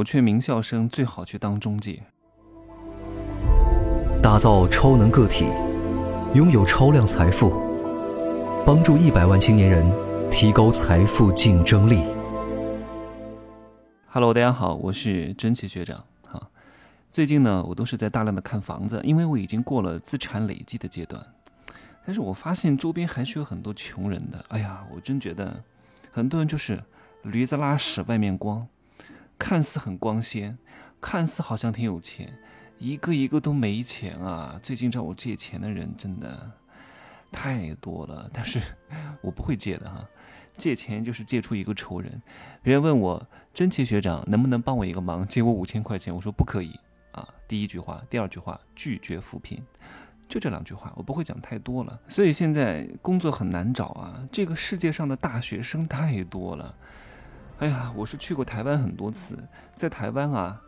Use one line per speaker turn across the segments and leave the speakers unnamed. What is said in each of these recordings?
我劝名校生最好去当中介。
打造超能个体，拥有超量财富，帮助一百万青年人提高财富竞争力。
Hello，大家好，我是真奇学长。哈，最近呢，我都是在大量的看房子，因为我已经过了资产累积的阶段。但是我发现周边还是有很多穷人的。哎呀，我真觉得很多人就是驴子拉屎外面光，看似很光鲜，看似好像挺有钱。一个一个都没钱啊！最近找我借钱的人真的太多了，但是 我不会借的哈。借钱就是借出一个仇人。别人问我真奇学长能不能帮我一个忙，借我五千块钱，我说不可以啊。第一句话，第二句话拒绝扶贫，就这两句话，我不会讲太多了。所以现在工作很难找啊，这个世界上的大学生太多了。哎呀，我是去过台湾很多次，在台湾啊。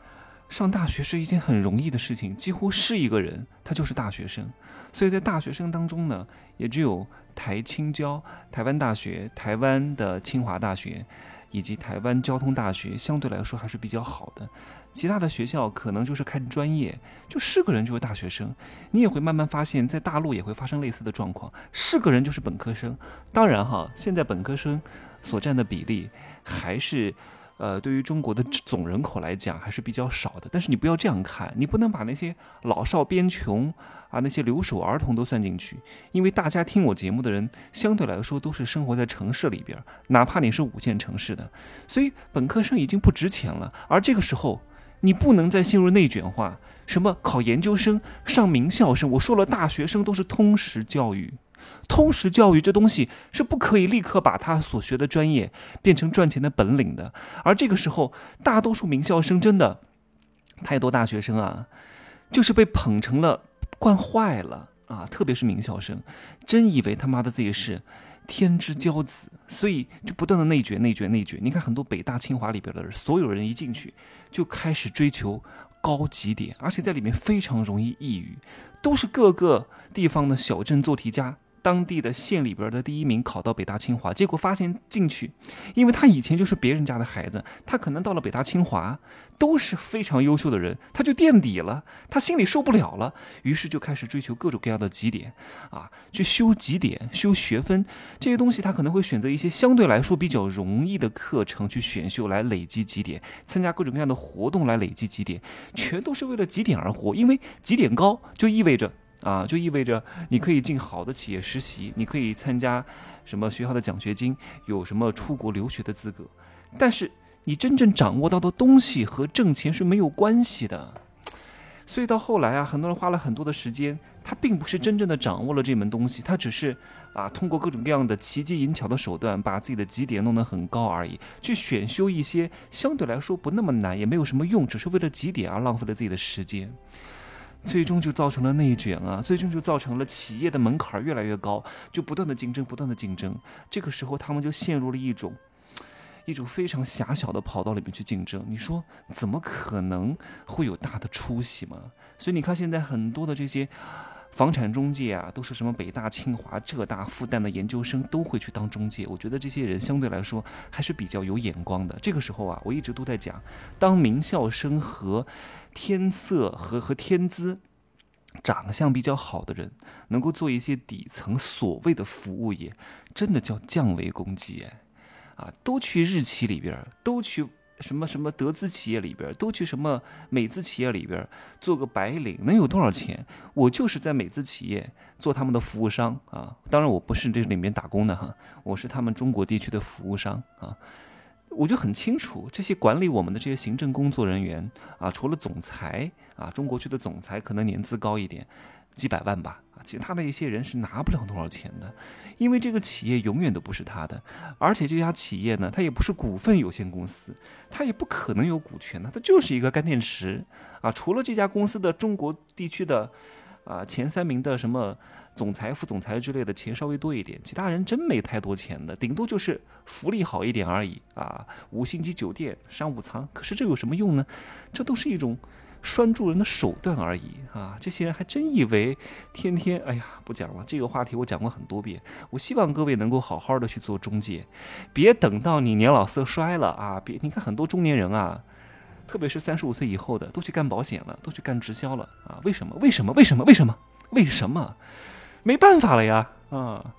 上大学是一件很容易的事情，几乎是一个人，他就是大学生。所以在大学生当中呢，也只有台青交、台湾大学、台湾的清华大学，以及台湾交通大学相对来说还是比较好的。其他的学校可能就是看专业，就是个人就是大学生。你也会慢慢发现，在大陆也会发生类似的状况，是个人就是本科生。当然哈，现在本科生所占的比例还是。呃，对于中国的总人口来讲还是比较少的，但是你不要这样看，你不能把那些老少边穷啊，那些留守儿童都算进去，因为大家听我节目的人相对来说都是生活在城市里边，哪怕你是五线城市的，所以本科生已经不值钱了。而这个时候，你不能再陷入内卷化，什么考研究生、上名校生，我说了，大学生都是通识教育。通识教育这东西是不可以立刻把他所学的专业变成赚钱的本领的，而这个时候，大多数名校生真的太多大学生啊，就是被捧成了惯坏了啊，特别是名校生，真以为他妈的自己是天之骄子，所以就不断的内卷、内卷、内卷。你看很多北大、清华里边的人，所有人一进去就开始追求高级点，而且在里面非常容易抑郁，都是各个地方的小镇做题家。当地的县里边的第一名考到北大清华，结果发现进去，因为他以前就是别人家的孩子，他可能到了北大清华都是非常优秀的人，他就垫底了，他心里受不了了，于是就开始追求各种各样的绩点，啊，去修绩点、修学分这些东西，他可能会选择一些相对来说比较容易的课程去选修来累积绩点，参加各种各样的活动来累积绩点，全都是为了绩点而活，因为绩点高就意味着。啊，就意味着你可以进好的企业实习，你可以参加什么学校的奖学金，有什么出国留学的资格。但是你真正掌握到的东西和挣钱是没有关系的。所以到后来啊，很多人花了很多的时间，他并不是真正的掌握了这门东西，他只是啊通过各种各样的奇技淫巧的手段，把自己的绩点弄得很高而已，去选修一些相对来说不那么难，也没有什么用，只是为了绩点而浪费了自己的时间。最终就造成了内卷啊！最终就造成了企业的门槛越来越高，就不断的竞争，不断的竞争。这个时候，他们就陷入了一种一种非常狭小的跑道里面去竞争。你说怎么可能会有大的出息嘛？所以你看，现在很多的这些房产中介啊，都是什么北大、清华、浙大、复旦的研究生都会去当中介。我觉得这些人相对来说还是比较有眼光的。这个时候啊，我一直都在讲，当名校生和天色和和天资，长相比较好的人，能够做一些底层所谓的服务业，真的叫降维攻击哎！啊，都去日企里边，都去什么什么德资企业里边，都去什么美资企业里边做个白领，能有多少钱？我就是在美资企业做他们的服务商啊！当然，我不是这里面打工的哈，我是他们中国地区的服务商啊。我就很清楚，这些管理我们的这些行政工作人员啊，除了总裁啊，中国区的总裁可能年资高一点，几百万吧，其他的一些人是拿不了多少钱的，因为这个企业永远都不是他的，而且这家企业呢，它也不是股份有限公司，它也不可能有股权的，它就是一个干电池啊，除了这家公司的中国地区的。啊，前三名的什么总裁、副总裁之类的钱稍微多一点，其他人真没太多钱的，顶多就是福利好一点而已啊。五星级酒店、商务舱，可是这有什么用呢？这都是一种拴住人的手段而已啊。这些人还真以为天天……哎呀，不讲了，这个话题我讲过很多遍。我希望各位能够好好的去做中介，别等到你年老色衰了啊！别，你看很多中年人啊。特别是三十五岁以后的，都去干保险了，都去干直销了啊？为什么？为什么？为什么？为什么？为什么？没办法了呀！啊，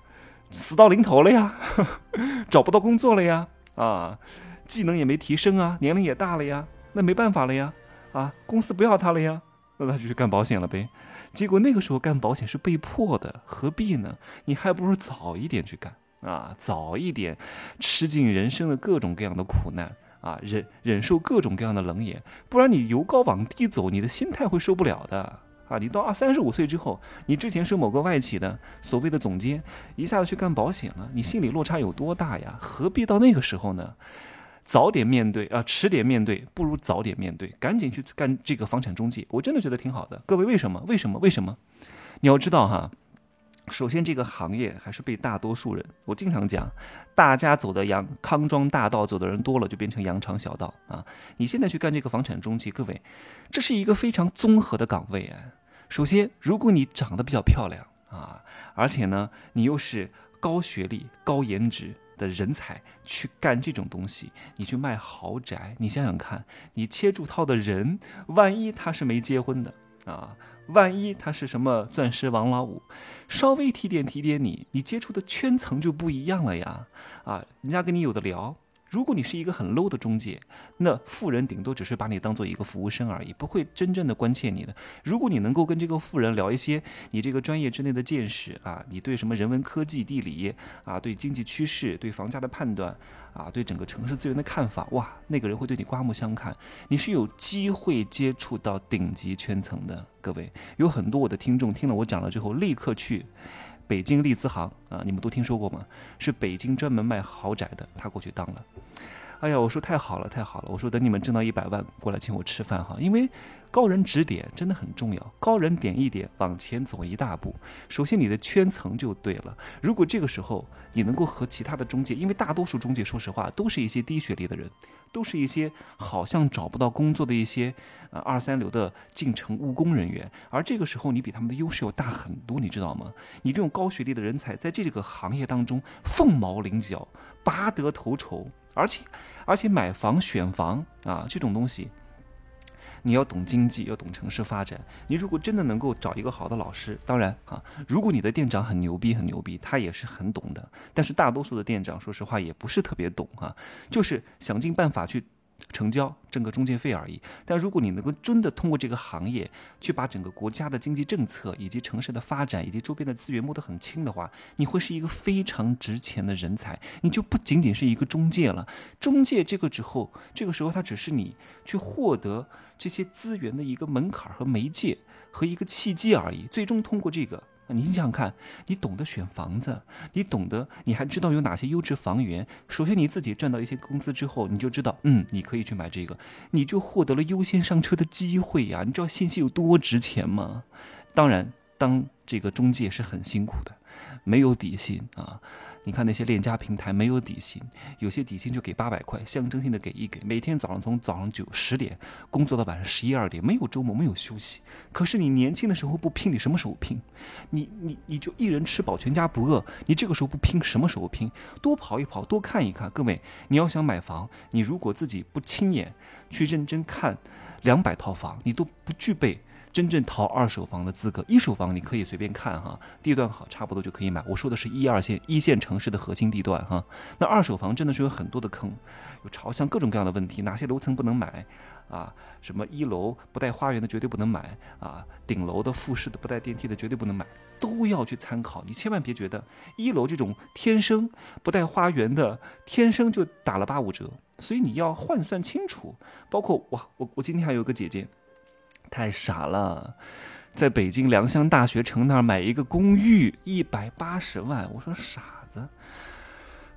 死到临头了呀，找不到工作了呀！啊，技能也没提升啊，年龄也大了呀，那没办法了呀！啊，公司不要他了呀，那他就去干保险了呗。结果那个时候干保险是被迫的，何必呢？你还不如早一点去干啊，早一点吃尽人生的各种各样的苦难。啊，忍忍受各种各样的冷眼，不然你由高往低走，你的心态会受不了的啊！你到二三十五岁之后，你之前是某个外企的所谓的总监，一下子去干保险了，你心理落差有多大呀？何必到那个时候呢？早点面对啊，迟点面对不如早点面对，赶紧去干这个房产中介，我真的觉得挺好的。各位，为什么？为什么？为什么？你要知道哈。首先，这个行业还是被大多数人，我经常讲，大家走的羊康庄大道走的人多了，就变成羊肠小道啊。你现在去干这个房产中介，各位，这是一个非常综合的岗位啊。首先，如果你长得比较漂亮啊，而且呢，你又是高学历、高颜值的人才，去干这种东西，你去卖豪宅，你想想看，你切住套的人，万一他是没结婚的啊？万一他是什么钻石王老五，稍微提点提点你，你接触的圈层就不一样了呀！啊，人家跟你有的聊。如果你是一个很 low 的中介，那富人顶多只是把你当做一个服务生而已，不会真正的关切你的。如果你能够跟这个富人聊一些你这个专业之内的见识啊，你对什么人文科技、地理啊，对经济趋势、对房价的判断啊，对整个城市资源的看法，哇，那个人会对你刮目相看。你是有机会接触到顶级圈层的。各位，有很多我的听众听了我讲了之后，立刻去。北京利兹行啊，你们都听说过吗？是北京专门卖豪宅的，他过去当了。哎呀，我说太好了，太好了！我说等你们挣到一百万，过来请我吃饭哈，因为高人指点真的很重要，高人点一点，往前走一大步。首先你的圈层就对了。如果这个时候你能够和其他的中介，因为大多数中介说实话都是一些低学历的人。都是一些好像找不到工作的一些呃二三流的进城务工人员，而这个时候你比他们的优势要大很多，你知道吗？你这种高学历的人才在这个行业当中凤毛麟角，拔得头筹，而且而且买房选房啊这种东西。你要懂经济，要懂城市发展。你如果真的能够找一个好的老师，当然啊，如果你的店长很牛逼，很牛逼，他也是很懂的。但是大多数的店长，说实话也不是特别懂啊，就是想尽办法去。成交挣个中介费而已，但如果你能够真的通过这个行业去把整个国家的经济政策以及城市的发展以及周边的资源摸得很清的话，你会是一个非常值钱的人才，你就不仅仅是一个中介了。中介这个之后，这个时候它只是你去获得这些资源的一个门槛和媒介和一个契机而已，最终通过这个。你想想看，你懂得选房子，你懂得，你还知道有哪些优质房源。首先你自己赚到一些工资之后，你就知道，嗯，你可以去买这个，你就获得了优先上车的机会呀。你知道信息有多值钱吗？当然，当这个中介是很辛苦的，没有底薪啊。你看那些链家平台没有底薪，有些底薪就给八百块，象征性的给一给。每天早上从早上九十点工作到晚上十一二点，没有周末，没有休息。可是你年轻的时候不拼，你什么时候拼？你你你就一人吃饱全家不饿，你这个时候不拼，什么时候拼？多跑一跑，多看一看。各位，你要想买房，你如果自己不亲眼去认真看两百套房，你都不具备。真正淘二手房的资格，一手房你可以随便看哈，地段好，差不多就可以买。我说的是一二线、一线城市的核心地段哈。那二手房真的是有很多的坑，有朝向各种各样的问题，哪些楼层不能买啊？什么一楼不带花园的绝对不能买啊，顶楼的复式的不带电梯的绝对不能买，都要去参考。你千万别觉得一楼这种天生不带花园的，天生就打了八五折，所以你要换算清楚。包括哇，我我今天还有个姐姐。太傻了，在北京良乡大学城那儿买一个公寓，一百八十万。我说傻子。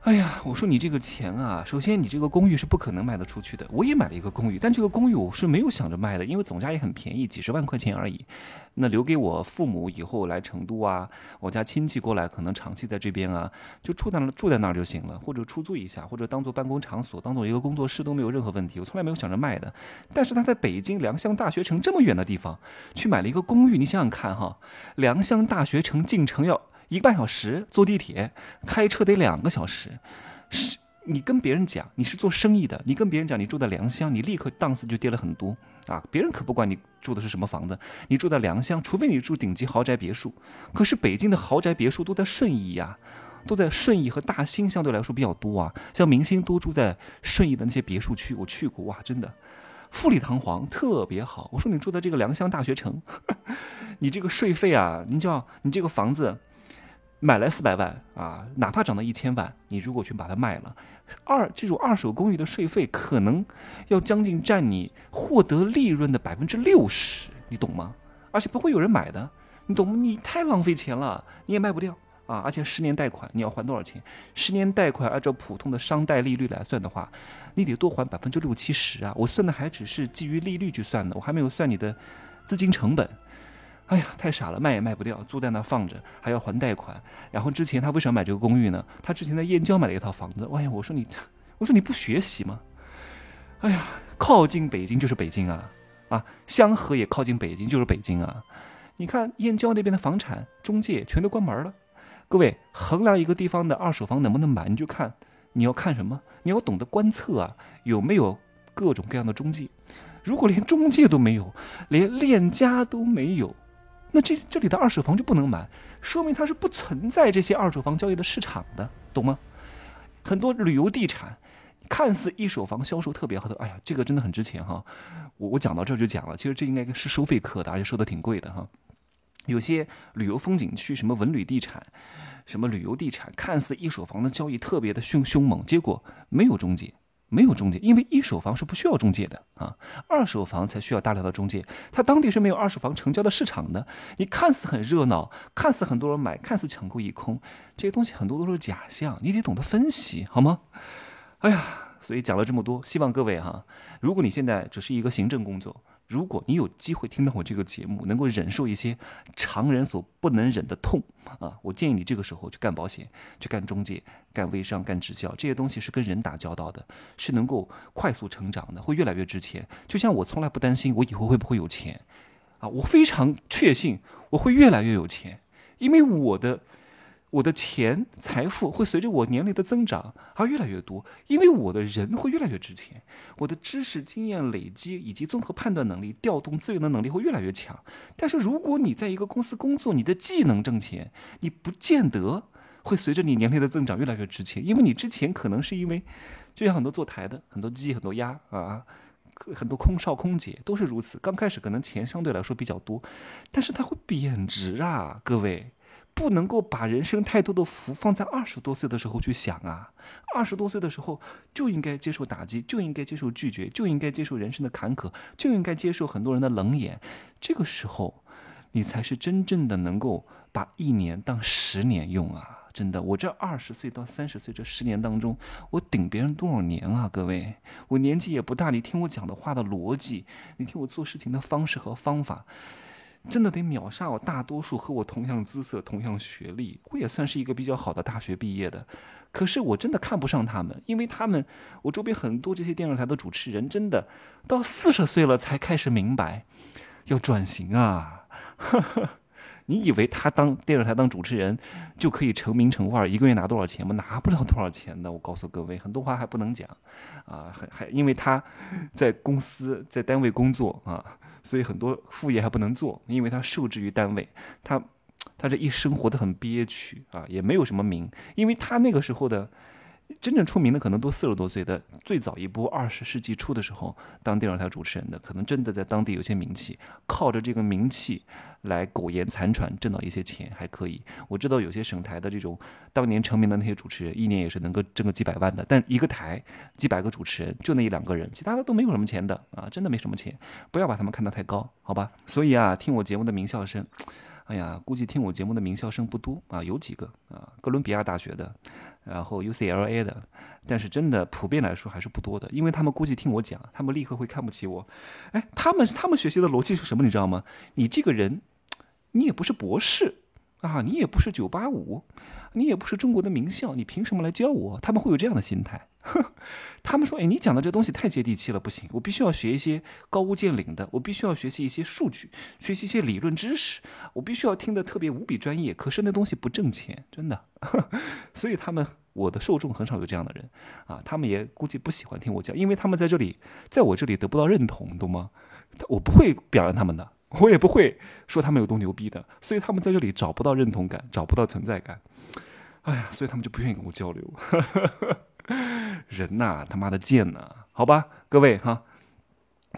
哎呀，我说你这个钱啊，首先你这个公寓是不可能卖得出去的。我也买了一个公寓，但这个公寓我是没有想着卖的，因为总价也很便宜，几十万块钱而已。那留给我父母以后来成都啊，我家亲戚过来可能长期在这边啊，就住在住在那儿就行了，或者出租一下，或者当做办公场所，当做一个工作室都没有任何问题。我从来没有想着卖的。但是他在北京良乡大学城这么远的地方去买了一个公寓，你想想看哈，良乡大学城进城要。一个半小时坐地铁，开车得两个小时，是你跟别人讲你是做生意的，你跟别人讲你住在良乡，你立刻档次就跌了很多啊！别人可不管你住的是什么房子，你住在良乡，除非你住顶级豪宅别墅。可是北京的豪宅别墅都在顺义呀，都在顺义和大兴，相对来说比较多啊。像明星都住在顺义的那些别墅区，我去过哇，真的富丽堂皇，特别好。我说你住在这个良乡大学城，你这个税费啊，你叫你这个房子。买来四百万啊，哪怕涨到一千万，你如果去把它卖了，二这种二手公寓的税费可能要将近占你获得利润的百分之六十，你懂吗？而且不会有人买的，你懂吗？你太浪费钱了，你也卖不掉啊！而且十年贷款你要还多少钱？十年贷款按照普通的商贷利率来算的话，你得多还百分之六七十啊！我算的还只是基于利率去算的，我还没有算你的资金成本。哎呀，太傻了，卖也卖不掉，租在那放着，还要还贷款。然后之前他为什么买这个公寓呢？他之前在燕郊买了一套房子。哎呀，我说你，我说你不学习吗？哎呀，靠近北京就是北京啊，啊，香河也靠近北京就是北京啊。你看燕郊那边的房产中介全都关门了。各位，衡量一个地方的二手房能不能买，你就看你要看什么？你要懂得观测啊，有没有各种各样的中介？如果连中介都没有，连链家都没有。那这这里的二手房就不能买，说明它是不存在这些二手房交易的市场的，懂吗？很多旅游地产看似一手房销售特别好的，哎呀，这个真的很值钱哈。我我讲到这就讲了，其实这应该是收费课的，而且收的挺贵的哈。有些旅游风景区，什么文旅地产，什么旅游地产，看似一手房的交易特别的凶凶猛，结果没有中介。没有中介，因为一手房是不需要中介的啊，二手房才需要大量的中介。它当地是没有二手房成交的市场的。你看似很热闹，看似很多人买，看似抢购一空，这些东西很多都是假象，你得懂得分析，好吗？哎呀，所以讲了这么多，希望各位哈，如果你现在只是一个行政工作。如果你有机会听到我这个节目，能够忍受一些常人所不能忍的痛啊，我建议你这个时候去干保险，去干中介，干微商，干直销，这些东西是跟人打交道的，是能够快速成长的，会越来越值钱。就像我从来不担心我以后会不会有钱，啊，我非常确信我会越来越有钱，因为我的。我的钱财富会随着我年龄的增长而越来越多，因为我的人会越来越值钱，我的知识经验累积以及综合判断能力、调动资源的能力会越来越强。但是如果你在一个公司工作，你的技能挣钱，你不见得会随着你年龄的增长越来越值钱，因为你之前可能是因为，就像很多坐台的、很多鸡、很多鸭啊，很多空少、空姐都是如此。刚开始可能钱相对来说比较多，但是它会贬值啊，各位。不能够把人生太多的福放在二十多岁的时候去想啊！二十多岁的时候就应该接受打击，就应该接受拒绝，就应该接受人生的坎坷，就应该接受很多人的冷眼。这个时候，你才是真正的能够把一年当十年用啊！真的，我这二十岁到三十岁这十年当中，我顶别人多少年啊？各位，我年纪也不大，你听我讲的话的逻辑，你听我做事情的方式和方法。真的得秒杀我大多数和我同样姿色、同样学历，我也算是一个比较好的大学毕业的。可是我真的看不上他们，因为他们，我周边很多这些电视台的主持人，真的到四十岁了才开始明白要转型啊！你以为他当电视台当主持人就可以成名成腕，一个月拿多少钱吗？拿不了多少钱的。我告诉各位，很多话还不能讲啊，还还因为他在公司在单位工作啊。所以很多副业还不能做，因为他受制于单位，他他这一生活得很憋屈啊，也没有什么名，因为他那个时候的。真正出名的可能都四十多岁的，最早一波二十世纪初的时候当电视台主持人的，可能真的在当地有些名气，靠着这个名气来苟延残喘，挣到一些钱还可以。我知道有些省台的这种当年成名的那些主持人，一年也是能够挣个几百万的，但一个台几百个主持人就那一两个人，其他的都没有什么钱的啊，真的没什么钱，不要把他们看得太高，好吧？所以啊，听我节目的名校生。哎呀，估计听我节目的名校生不多啊，有几个啊，哥伦比亚大学的，然后 UCLA 的，但是真的普遍来说还是不多的，因为他们估计听我讲，他们立刻会看不起我。哎，他们他们学习的逻辑是什么？你知道吗？你这个人，你也不是博士啊，你也不是九八五，你也不是中国的名校，你凭什么来教我？他们会有这样的心态。他们说：“哎，你讲的这东西太接地气了，不行，我必须要学一些高屋建瓴的，我必须要学习一些数据，学习一些理论知识，我必须要听得特别无比专业。可是那东西不挣钱，真的。所以他们我的受众很少有这样的人啊，他们也估计不喜欢听我讲，因为他们在这里，在我这里得不到认同，懂吗？我不会表扬他们的，我也不会说他们有多牛逼的，所以他们在这里找不到认同感，找不到存在感。哎呀，所以他们就不愿意跟我交流。人呐，他妈的贱呐！好吧，各位哈，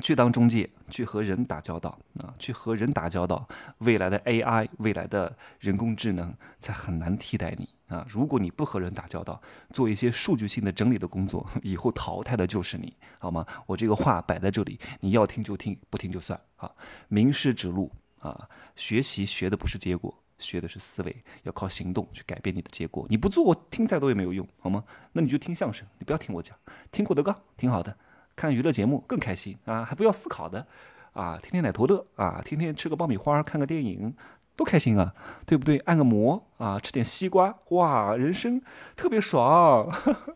去当中介，去和人打交道啊，去和人打交道，未来的 AI，未来的人工智能才很难替代你啊！如果你不和人打交道，做一些数据性的整理的工作，以后淘汰的就是你，好吗？我这个话摆在这里，你要听就听，不听就算啊！名师指路啊，学习学的不是结果。学的是思维，要靠行动去改变你的结果。你不做，我听再多也没有用，好吗？那你就听相声，你不要听我讲，听郭德纲挺好的，看娱乐节目更开心啊，还不要思考的啊，天天奶头乐啊，天天吃个爆米花，看个电影，多开心啊，对不对？按个摩啊，吃点西瓜，哇，人生特别爽，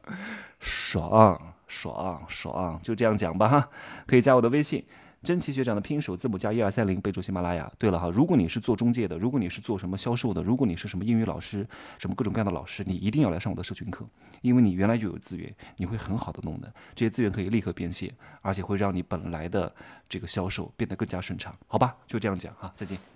爽爽爽，就这样讲吧哈，可以加我的微信。真奇学长的拼音首字母加一二三零，备注喜马拉雅。对了哈，如果你是做中介的，如果你是做什么销售的，如果你是什么英语老师，什么各种各样的老师，你一定要来上我的社群课，因为你原来就有资源，你会很好的弄的，这些资源可以立刻变现，而且会让你本来的这个销售变得更加顺畅。好吧，就这样讲哈，再见。